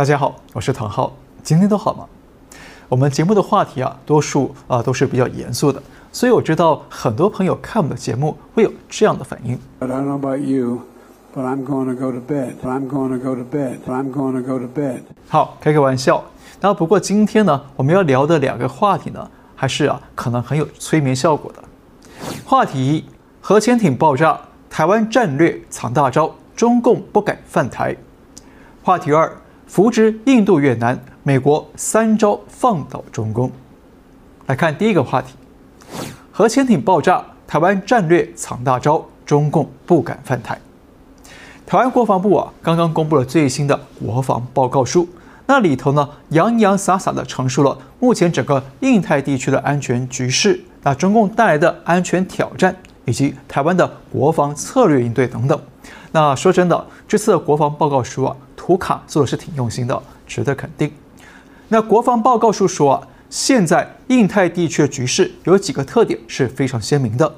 大家好，我是唐浩，今天都好吗？我们节目的话题啊，多数啊都是比较严肃的，所以我知道很多朋友看我们的节目会有这样的反应。But I don't know about you, but I'm going to go to bed. I'm going to go to bed. I'm going to go to bed. 好，开个玩笑。那不过今天呢，我们要聊的两个话题呢，还是啊可能很有催眠效果的。话题一：核潜艇爆炸，台湾战略藏大招，中共不敢犯台。话题二：扶植印度越南。美国三招放倒中共。来看第一个话题：核潜艇爆炸，台湾战略藏大招，中共不敢犯台。台湾国防部啊，刚刚公布了最新的国防报告书，那里头呢，洋洋洒洒地陈述了目前整个印太地区的安全局势，那中共带来的安全挑战，以及台湾的国防策略应对等等。那说真的，这次的国防报告书啊，图卡做的是挺用心的，值得肯定。那国防报告书说啊，现在印太地区的局势有几个特点是非常鲜明的。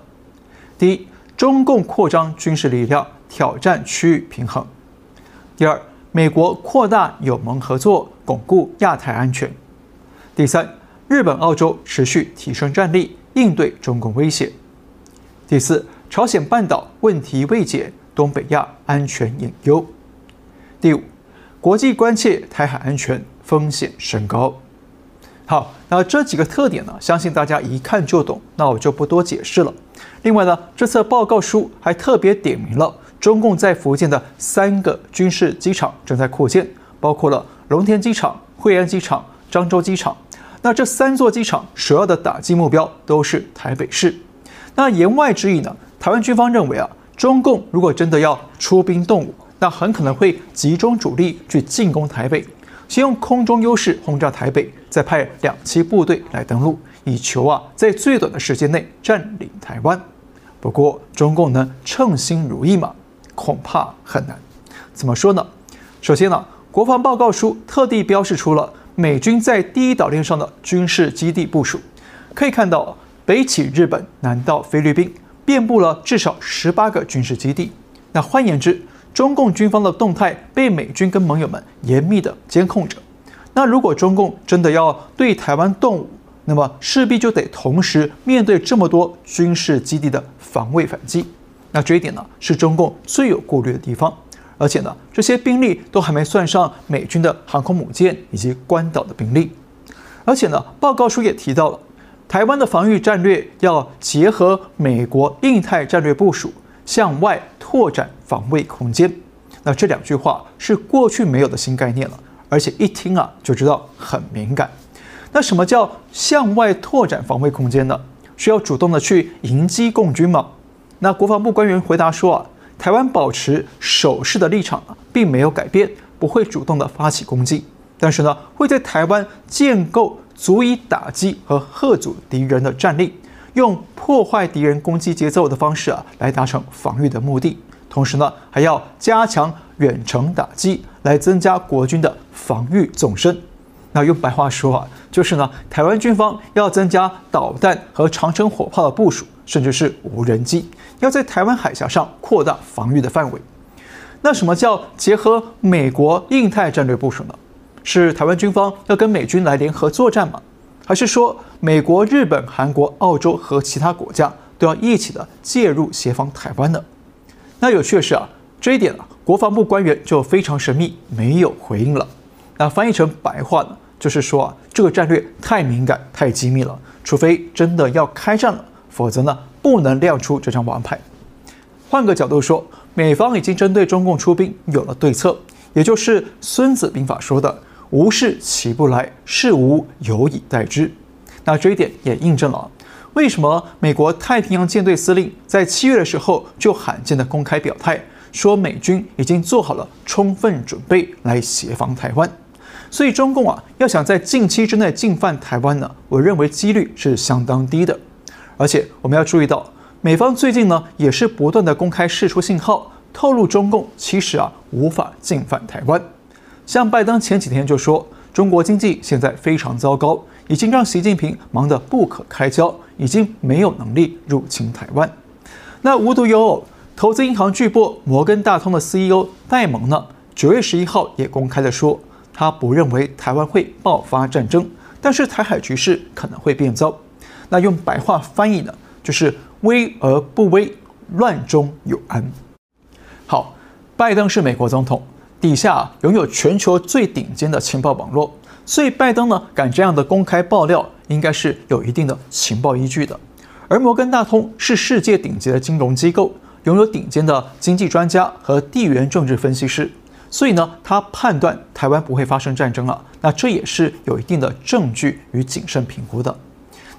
第一，中共扩张军事力量，挑战区域平衡；第二，美国扩大友盟合作，巩固亚太安全；第三，日本、澳洲持续提升战力，应对中共威胁；第四，朝鲜半岛问题未解，东北亚安全隐忧；第五，国际关切台海安全。风险升高。好，那这几个特点呢，相信大家一看就懂，那我就不多解释了。另外呢，这次报告书还特别点名了中共在福建的三个军事机场正在扩建，包括了龙田机场、惠安机场、漳州机场。那这三座机场首要的打击目标都是台北市。那言外之意呢，台湾军方认为啊，中共如果真的要出兵动武，那很可能会集中主力去进攻台北。先用空中优势轰炸台北，再派两栖部队来登陆，以求啊在最短的时间内占领台湾。不过中共能称心如意吗？恐怕很难。怎么说呢？首先呢，国防报告书特地标示出了美军在第一岛链上的军事基地部署，可以看到北起日本，南到菲律宾，遍布了至少十八个军事基地。那换言之，中共军方的动态被美军跟盟友们严密的监控着。那如果中共真的要对台湾动武，那么势必就得同时面对这么多军事基地的防卫反击。那这一点呢，是中共最有顾虑的地方。而且呢，这些兵力都还没算上美军的航空母舰以及关岛的兵力。而且呢，报告书也提到了，台湾的防御战略要结合美国印太战略部署，向外拓展防卫空间，那这两句话是过去没有的新概念了，而且一听啊就知道很敏感。那什么叫向外拓展防卫空间呢？需要主动的去迎击共军吗？那国防部官员回答说啊，台湾保持守势的立场啊，并没有改变，不会主动的发起攻击，但是呢，会在台湾建构足以打击和吓阻敌人的战力。用破坏敌人攻击节奏的方式啊，来达成防御的目的。同时呢，还要加强远程打击，来增加国军的防御纵深。那用白话说啊，就是呢，台湾军方要增加导弹和长城火炮的部署，甚至是无人机，要在台湾海峡上扩大防御的范围。那什么叫结合美国印太战略部署呢？是台湾军方要跟美军来联合作战吗？还是说，美国、日本、韩国、澳洲和其他国家都要一起的介入协防台湾呢？那有趣的是啊，这一点啊，国防部官员就非常神秘，没有回应了。那翻译成白话呢，就是说啊，这个战略太敏感、太机密了，除非真的要开战了，否则呢，不能亮出这张王牌。换个角度说，美方已经针对中共出兵有了对策，也就是《孙子兵法》说的。无事起不来，事无有以待之。那这一点也印证了为什么美国太平洋舰队司令在七月的时候就罕见的公开表态，说美军已经做好了充分准备来协防台湾。所以中共啊，要想在近期之内进犯台湾呢，我认为几率是相当低的。而且我们要注意到，美方最近呢也是不断的公开释出信号，透露中共其实啊无法进犯台湾。像拜登前几天就说，中国经济现在非常糟糕，已经让习近平忙得不可开交，已经没有能力入侵台湾。那无独有偶，投资银行巨擘摩根大通的 CEO 戴蒙呢，九月十一号也公开的说，他不认为台湾会爆发战争，但是台海局势可能会变糟。那用白话翻译呢，就是危而不危，乱中有安。好，拜登是美国总统，底下拥有全球最顶尖的情报网络，所以拜登呢敢这样的公开爆料，应该是有一定的情报依据的。而摩根大通是世界顶级的金融机构，拥有顶尖的经济专家和地缘政治分析师，所以呢，他判断台湾不会发生战争了。那这也是有一定的证据与谨慎评估的。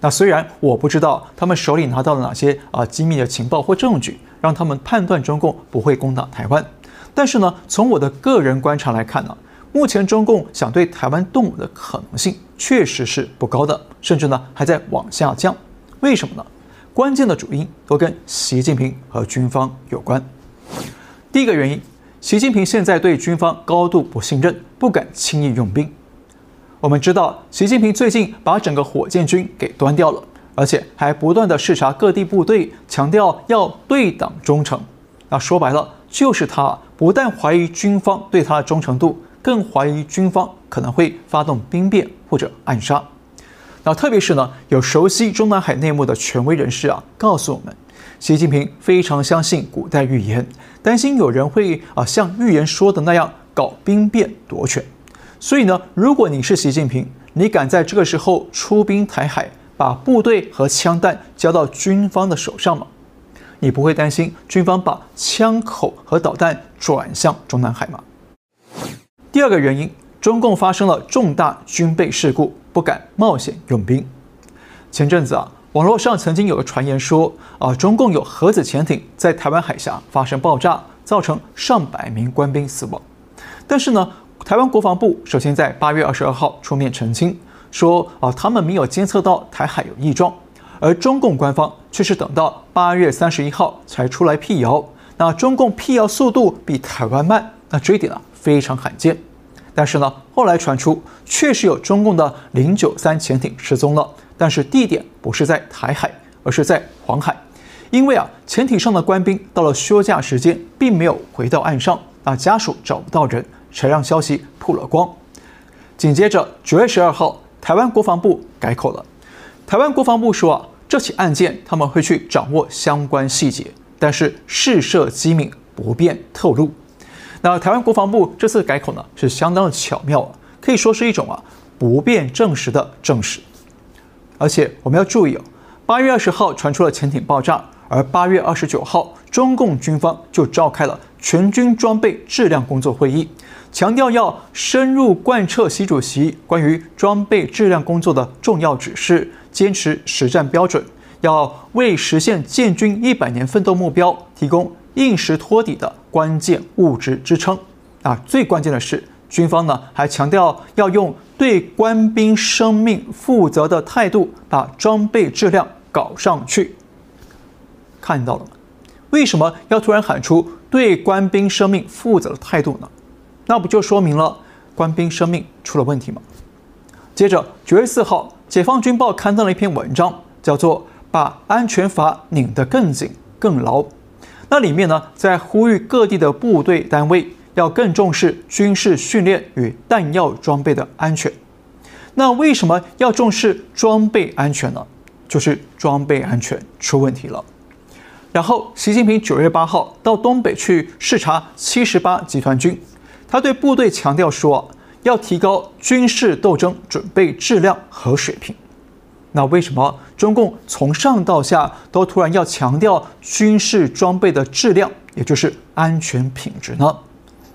那虽然我不知道他们手里拿到了哪些啊机密的情报或证据，让他们判断中共不会攻打台湾，但是呢，从我的个人观察来看呢，目前中共想对台湾动武的可能性确实是不高的，甚至呢还在往下降。为什么呢？关键的主因都跟习近平和军方有关。第一个原因，习近平现在对军方高度不信任，不敢轻易用兵。我们知道，习近平最近把整个火箭军给端掉了，而且还不断地视察各地部队，强调要对党忠诚。那说白了，就是他不但怀疑军方对他的忠诚度，更怀疑军方可能会发动兵变或者暗杀。那特别是呢，有熟悉中南海内幕的权威人士啊，告诉我们，习近平非常相信古代预言，担心有人会啊像预言说的那样搞兵变夺权。所以呢，如果你是习近平，你敢在这个时候出兵台海，把部队和枪弹交到军方的手上吗？你不会担心军方把枪口和导弹转向中南海吗？第二个原因，中共发生了重大军备事故，不敢冒险用兵。前阵子啊，网络上曾经有个传言说，啊，中共有核子潜艇在台湾海峡发生爆炸，造成上百名官兵死亡。但是呢，台湾国防部首先在八月二十二号出面澄清，说啊，他们没有监测到台海有异状，而中共官方却是等到八月三十一号才出来辟谣。那中共辟谣速度比台湾慢，那这一点啊非常罕见。但是呢，后来传出确实有中共的零九三潜艇失踪了，但是地点不是在台海，而是在黄海，因为啊，潜艇上的官兵到了休假时间，并没有回到岸上，那家属找不到人。才让消息曝了光。紧接着九月十二号，台湾国防部改口了。台湾国防部说啊，这起案件他们会去掌握相关细节，但是事涉机密，不便透露。那台湾国防部这次改口呢，是相当的巧妙，可以说是一种啊不便证实的证实。而且我们要注意哦，八月二十号传出了潜艇爆炸，而八月二十九号，中共军方就召开了全军装备质量工作会议。强调要深入贯彻习主席关于装备质量工作的重要指示，坚持实战标准，要为实现建军一百年奋斗目标提供硬实托底的关键物质支撑。啊，最关键的是，军方呢还强调要用对官兵生命负责的态度，把装备质量搞上去。看到了吗？为什么要突然喊出对官兵生命负责的态度呢？那不就说明了官兵生命出了问题吗？接着九月四号，《解放军报》刊登了一篇文章，叫做《把安全阀拧得更紧更牢》。那里面呢，在呼吁各地的部队单位要更重视军事训练与弹药装备的安全。那为什么要重视装备安全呢？就是装备安全出问题了。然后，习近平九月八号到东北去视察七十八集团军。他对部队强调说，要提高军事斗争准备质量和水平。那为什么中共从上到下都突然要强调军事装备的质量，也就是安全品质呢？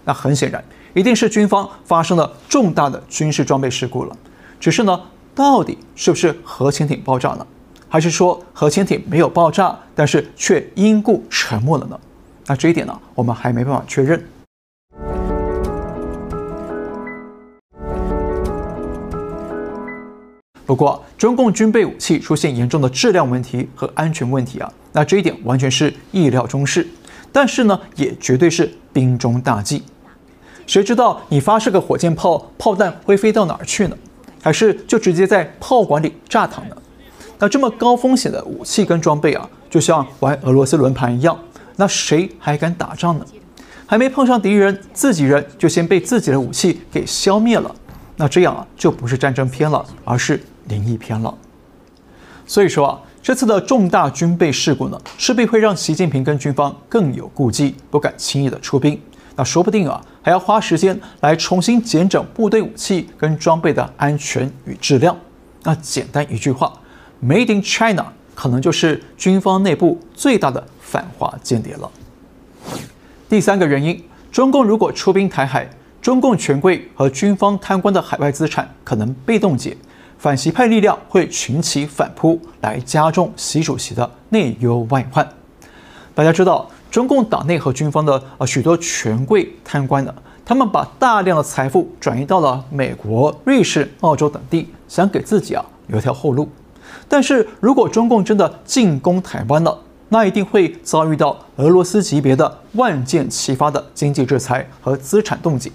那很显然，一定是军方发生了重大的军事装备事故了。只是呢，到底是不是核潜艇爆炸呢？还是说核潜艇没有爆炸，但是却因故沉没了呢？那这一点呢，我们还没办法确认。不过，中共军备武器出现严重的质量问题和安全问题啊，那这一点完全是意料中事。但是呢，也绝对是兵中大忌。谁知道你发射个火箭炮，炮弹会飞到哪儿去呢？还是就直接在炮管里炸膛呢？那这么高风险的武器跟装备啊，就像玩俄罗斯轮盘一样，那谁还敢打仗呢？还没碰上敌人，自己人就先被自己的武器给消灭了，那这样啊就不是战争片了，而是灵异片了。所以说啊，这次的重大军备事故呢，势必会让习近平跟军方更有顾忌，不敢轻易的出兵。那说不定啊，还要花时间来重新检整部队武器跟装备的安全与质量。那简单一句话，Made in China 可能就是军方内部最大的反华间谍了。第三个原因，中共如果出兵台海，中共权贵和军方贪官的海外资产可能被冻结，反习派力量会群起反扑，来加重习主席的内忧外患。大家知道。中共党内和军方的呃许多权贵贪官呢，他们把大量的财富转移到了美国、瑞士、澳洲等地，想给自己啊留条后路。但是如果中共真的进攻台湾了，那一定会遭遇到俄罗斯级别的万箭齐发的经济制裁和资产冻结。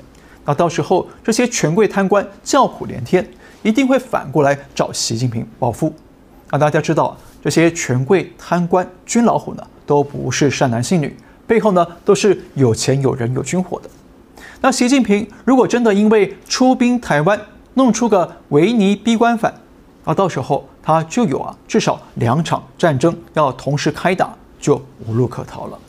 那到时候这些权贵贪官叫苦连天，一定会反过来找习近平报复。那大家知道这些权贵贪官军老虎呢，都不是善男信女，背后呢都是有钱有人有军火的。那习近平如果真的因为出兵台湾弄出个维尼逼官反，啊，到时候他就有啊至少两场战争要同时开打，就无路可逃了。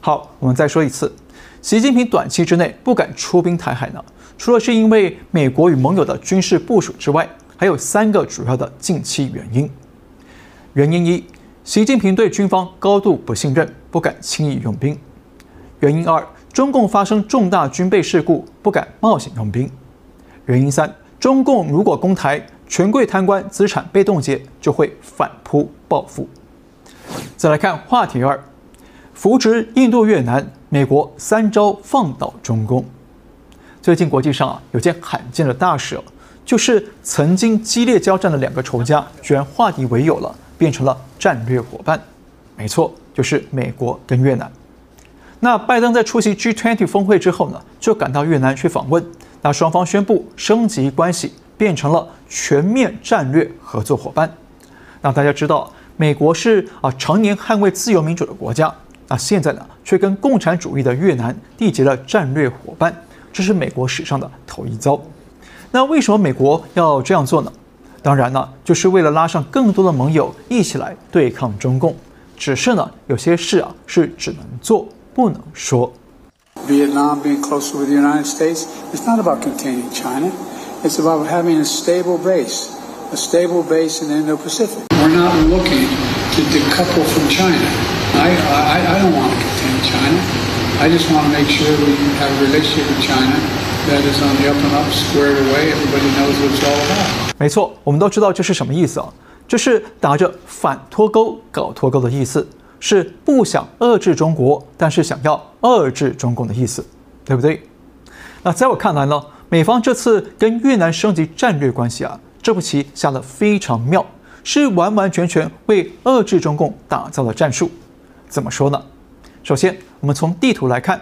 好，我们再说一次，习近平短期之内不敢出兵台海呢，除了是因为美国与盟友的军事部署之外，还有三个主要的近期原因。原因一。习近平对军方高度不信任，不敢轻易用兵。原因二，中共发生重大军备事故，不敢冒险用兵。原因三，中共如果攻台，权贵贪官资产被冻结，就会反扑报复。再来看话题二，扶植印度越南，美国三招放倒中共。最近国际上啊有件罕见的大事，就是曾经激烈交战的两个仇家，居然化敌为友了。变成了战略伙伴，没错，就是美国跟越南。那拜登在出席 G20 峰会之后呢，就赶到越南去访问。那双方宣布升级关系，变成了全面战略合作伙伴。那大家知道，美国是啊常年捍卫自由民主的国家，那现在呢，却跟共产主义的越南缔结了战略伙伴，这是美国史上的头一遭。那为什么美国要这样做呢？当然呢，就是为了拉上更多的盟友一起来对抗中共。只是呢，有些事啊是只能做不能说。Vietnam being closer with the United States, is not about containing China. It's about having a stable base, a stable base in the Indo-Pacific. We're not looking to decouple from China. I, I, I don't want to contain China. I just want to make sure we have a relationship with China that is on the up and up, squared away. Everybody knows what it's all about. 没错，我们都知道这是什么意思啊？这是打着反脱钩搞脱钩的意思，是不想遏制中国，但是想要遏制中共的意思，对不对？那在我看来呢，美方这次跟越南升级战略关系啊，这步棋下得非常妙，是完完全全为遏制中共打造的战术。怎么说呢？首先，我们从地图来看，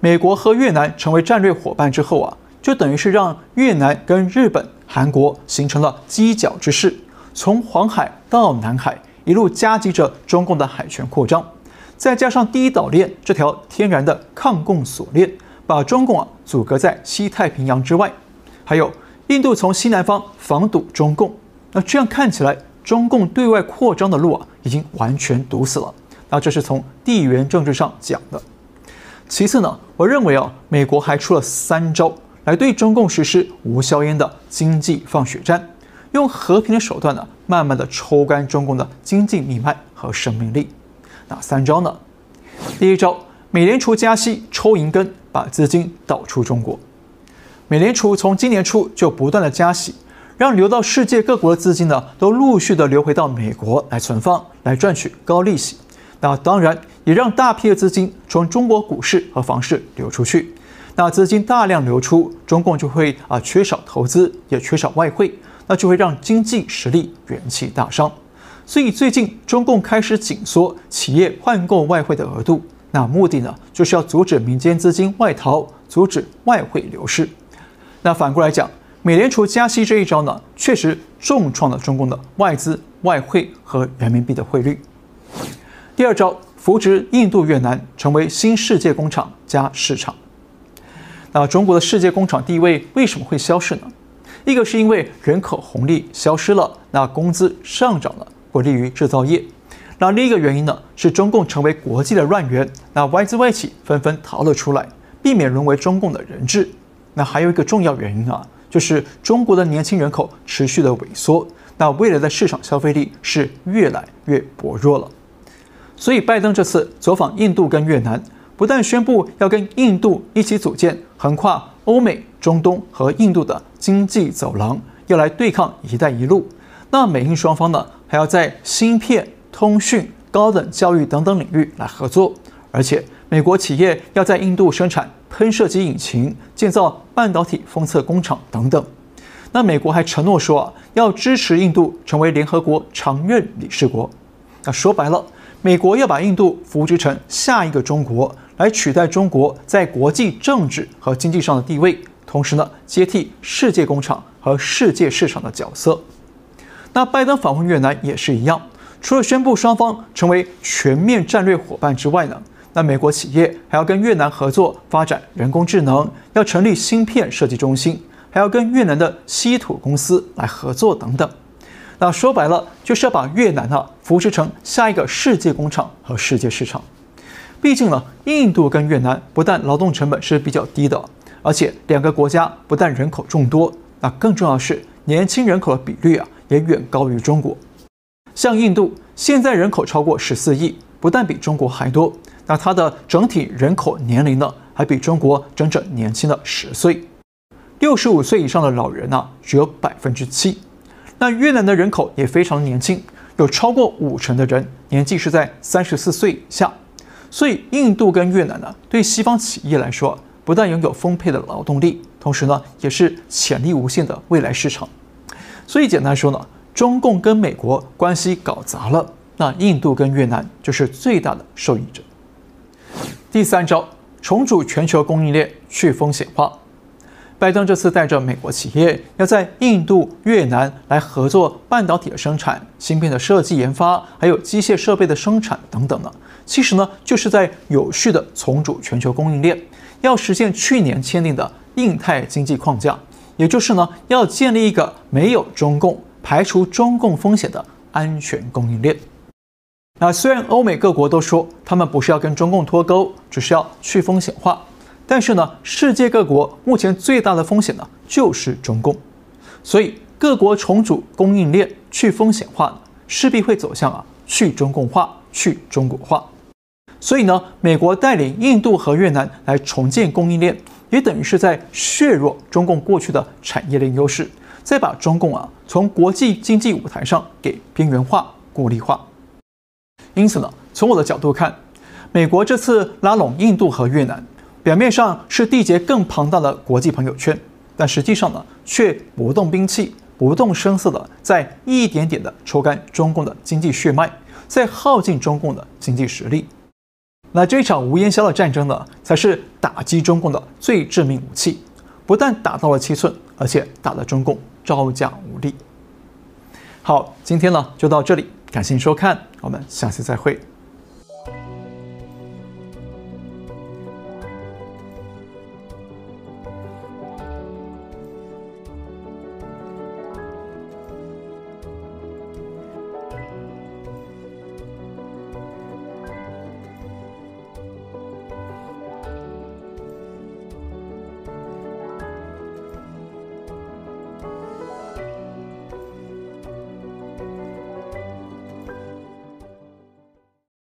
美国和越南成为战略伙伴之后啊，就等于是让越南跟日本。韩国形成了犄角之势，从黄海到南海，一路夹击着中共的海权扩张，再加上第一岛链这条天然的抗共锁链，把中共啊阻隔在西太平洋之外。还有印度从西南方防堵中共，那这样看起来，中共对外扩张的路啊已经完全堵死了。那这是从地缘政治上讲的。其次呢，我认为啊，美国还出了三招。来对中共实施无硝烟的经济放血战，用和平的手段呢，慢慢的抽干中共的经济命脉和生命力。哪三招呢？第一招，美联储加息抽银根，把资金导出中国。美联储从今年初就不断的加息，让流到世界各国的资金呢，都陆续的流回到美国来存放，来赚取高利息。那当然也让大批的资金从中国股市和房市流出去。那资金大量流出，中共就会啊缺少投资，也缺少外汇，那就会让经济实力元气大伤。所以最近中共开始紧缩企业换购外汇的额度，那目的呢就是要阻止民间资金外逃，阻止外汇流失。那反过来讲，美联储加息这一招呢，确实重创了中共的外资、外汇和人民币的汇率。第二招。扶植印度、越南成为新世界工厂加市场。那中国的世界工厂地位为什么会消失呢？一个是因为人口红利消失了，那工资上涨了，不利于制造业。那另一个原因呢，是中共成为国际的乱源，那外资外企纷纷逃了出来，避免沦为中共的人质。那还有一个重要原因啊，就是中国的年轻人口持续的萎缩，那未来的市场消费力是越来越薄弱了。所以拜登这次走访印度跟越南。不但宣布要跟印度一起组建横跨欧美、中东和印度的经济走廊，要来对抗“一带一路”，那美印双方呢，还要在芯片、通讯、高等教育等等领域来合作。而且，美国企业要在印度生产喷射机引擎、建造半导体封测工厂等等。那美国还承诺说，要支持印度成为联合国常任理事国。那说白了，美国要把印度扶植成下一个中国。来取代中国在国际政治和经济上的地位，同时呢，接替世界工厂和世界市场的角色。那拜登访问越南也是一样，除了宣布双方成为全面战略伙伴之外呢，那美国企业还要跟越南合作发展人工智能，要成立芯片设计中心，还要跟越南的稀土公司来合作等等。那说白了，就是要把越南啊扶持成下一个世界工厂和世界市场。毕竟呢，印度跟越南不但劳动成本是比较低的，而且两个国家不但人口众多，那更重要的是年轻人口的比率啊也远高于中国。像印度现在人口超过十四亿，不但比中国还多，那它的整体人口年龄呢还比中国整整年轻了十岁，六十五岁以上的老人呢只有百分之七。那越南的人口也非常年轻，有超过五成的人年纪是在三十四岁以下。所以，印度跟越南呢，对西方企业来说，不但拥有丰沛的劳动力，同时呢，也是潜力无限的未来市场。所以，简单说呢，中共跟美国关系搞砸了，那印度跟越南就是最大的受益者。第三招，重组全球供应链，去风险化。拜登这次带着美国企业要在印度、越南来合作半导体的生产、芯片的设计研发，还有机械设备的生产等等呢。其实呢，就是在有序的重组全球供应链，要实现去年签订的印太经济框架，也就是呢，要建立一个没有中共、排除中共风险的安全供应链。那虽然欧美各国都说他们不是要跟中共脱钩，只是要去风险化。但是呢，世界各国目前最大的风险呢，就是中共，所以各国重组供应链、去风险化，势必会走向啊去中共化、去中国化。所以呢，美国带领印度和越南来重建供应链，也等于是在削弱中共过去的产业链优势，再把中共啊从国际经济舞台上给边缘化、孤立化。因此呢，从我的角度看，美国这次拉拢印度和越南。表面上是缔结更庞大的国际朋友圈，但实际上呢，却不动兵器、不动声色的在一点点的抽干中共的经济血脉，在耗尽中共的经济实力。那这场无烟硝的战争呢，才是打击中共的最致命武器，不但打到了七寸，而且打了中共招架无力。好，今天呢就到这里，感谢收看，我们下期再会。